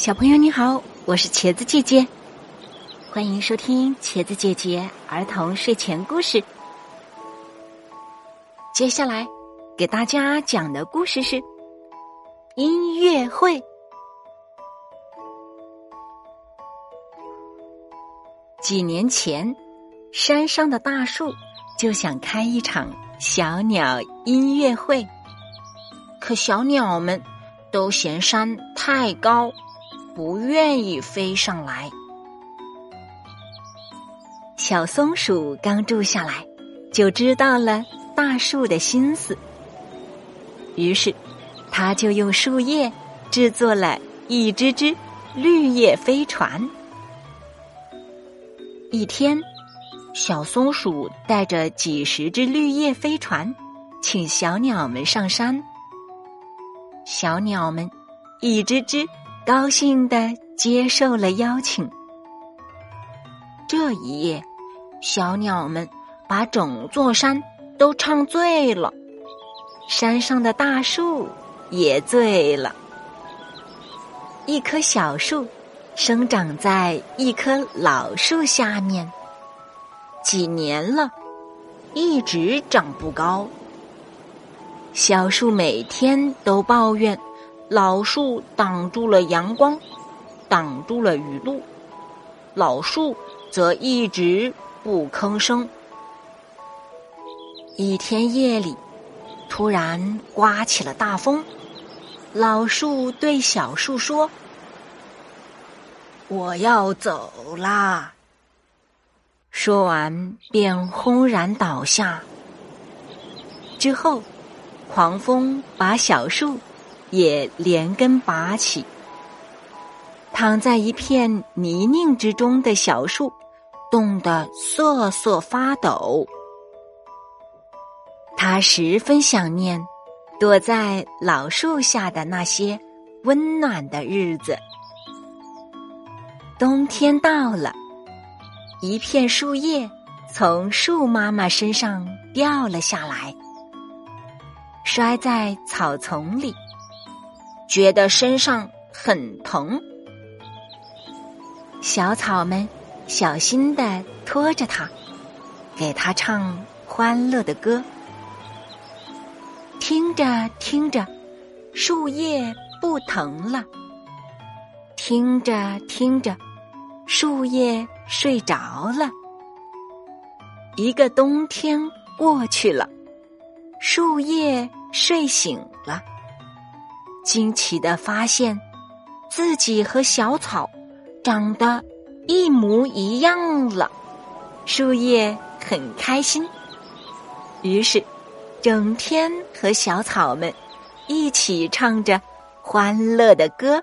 小朋友你好，我是茄子姐姐，欢迎收听茄子姐姐儿童睡前故事。接下来给大家讲的故事是音乐会。几年前，山上的大树就想开一场小鸟音乐会，可小鸟们都嫌山太高。不愿意飞上来。小松鼠刚住下来，就知道了大树的心思。于是，它就用树叶制作了一只只绿叶飞船。一天，小松鼠带着几十只绿叶飞船，请小鸟们上山。小鸟们一只只。高兴的接受了邀请。这一夜，小鸟们把整座山都唱醉了，山上的大树也醉了。一棵小树生长在一棵老树下面，几年了，一直长不高。小树每天都抱怨。老树挡住了阳光，挡住了雨露，老树则一直不吭声。一天夜里，突然刮起了大风，老树对小树说：“我要走啦。”说完便轰然倒下。之后，狂风把小树。也连根拔起，躺在一片泥泞之中的小树，冻得瑟瑟发抖。他十分想念躲在老树下的那些温暖的日子。冬天到了，一片树叶从树妈妈身上掉了下来，摔在草丛里。觉得身上很疼，小草们小心的拖着它，给它唱欢乐的歌。听着听着，树叶不疼了；听着听着，树叶睡着了。一个冬天过去了，树叶睡醒了。惊奇的发现，自己和小草长得一模一样了。树叶很开心，于是整天和小草们一起唱着欢乐的歌。